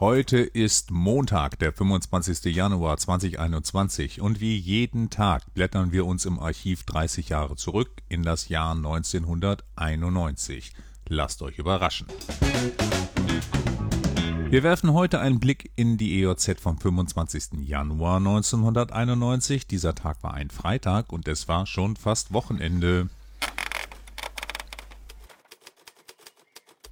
Heute ist Montag, der 25. Januar 2021 und wie jeden Tag blättern wir uns im Archiv 30 Jahre zurück in das Jahr 1991. Lasst euch überraschen. Wir werfen heute einen Blick in die EOZ vom 25. Januar 1991. Dieser Tag war ein Freitag und es war schon fast Wochenende.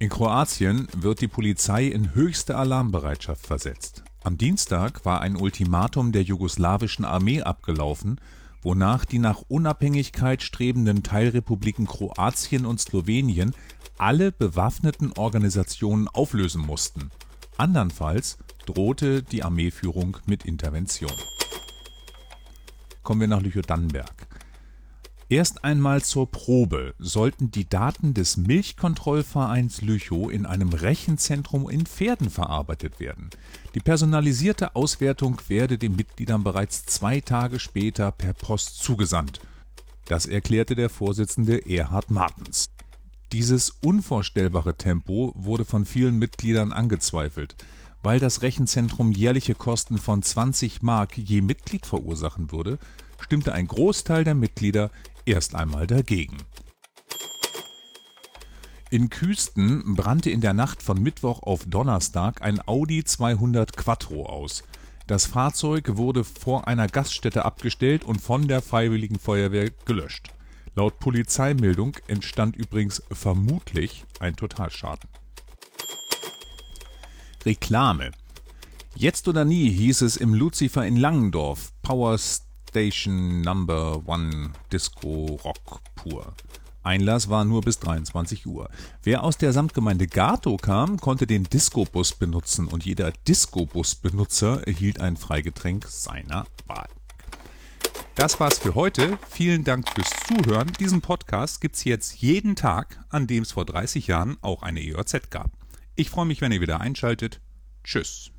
In Kroatien wird die Polizei in höchste Alarmbereitschaft versetzt. Am Dienstag war ein Ultimatum der jugoslawischen Armee abgelaufen, wonach die nach Unabhängigkeit strebenden Teilrepubliken Kroatien und Slowenien alle bewaffneten Organisationen auflösen mussten. Andernfalls drohte die Armeeführung mit Intervention. Kommen wir nach Lüchow-Dannenberg. Erst einmal zur Probe sollten die Daten des Milchkontrollvereins Lüchow in einem Rechenzentrum in Pferden verarbeitet werden. Die personalisierte Auswertung werde den Mitgliedern bereits zwei Tage später per Post zugesandt. Das erklärte der Vorsitzende Erhard Martens. Dieses unvorstellbare Tempo wurde von vielen Mitgliedern angezweifelt. Weil das Rechenzentrum jährliche Kosten von 20 Mark je Mitglied verursachen würde, stimmte ein Großteil der Mitglieder erst einmal dagegen. In Küsten brannte in der Nacht von Mittwoch auf Donnerstag ein Audi 200 Quattro aus. Das Fahrzeug wurde vor einer Gaststätte abgestellt und von der Freiwilligen Feuerwehr gelöscht. Laut Polizeimeldung entstand übrigens vermutlich ein Totalschaden. Reklame. Jetzt oder nie hieß es im Lucifer in Langendorf. Power Station Number One Disco Rock pur. Einlass war nur bis 23 Uhr. Wer aus der Samtgemeinde Gato kam, konnte den Disco-Bus benutzen und jeder Disco-Bus-Benutzer erhielt ein Freigetränk seiner Wahl. Das war's für heute. Vielen Dank fürs Zuhören. Diesen Podcast gibt's jetzt jeden Tag, an dem es vor 30 Jahren auch eine EOZ gab. Ich freue mich, wenn ihr wieder einschaltet. Tschüss.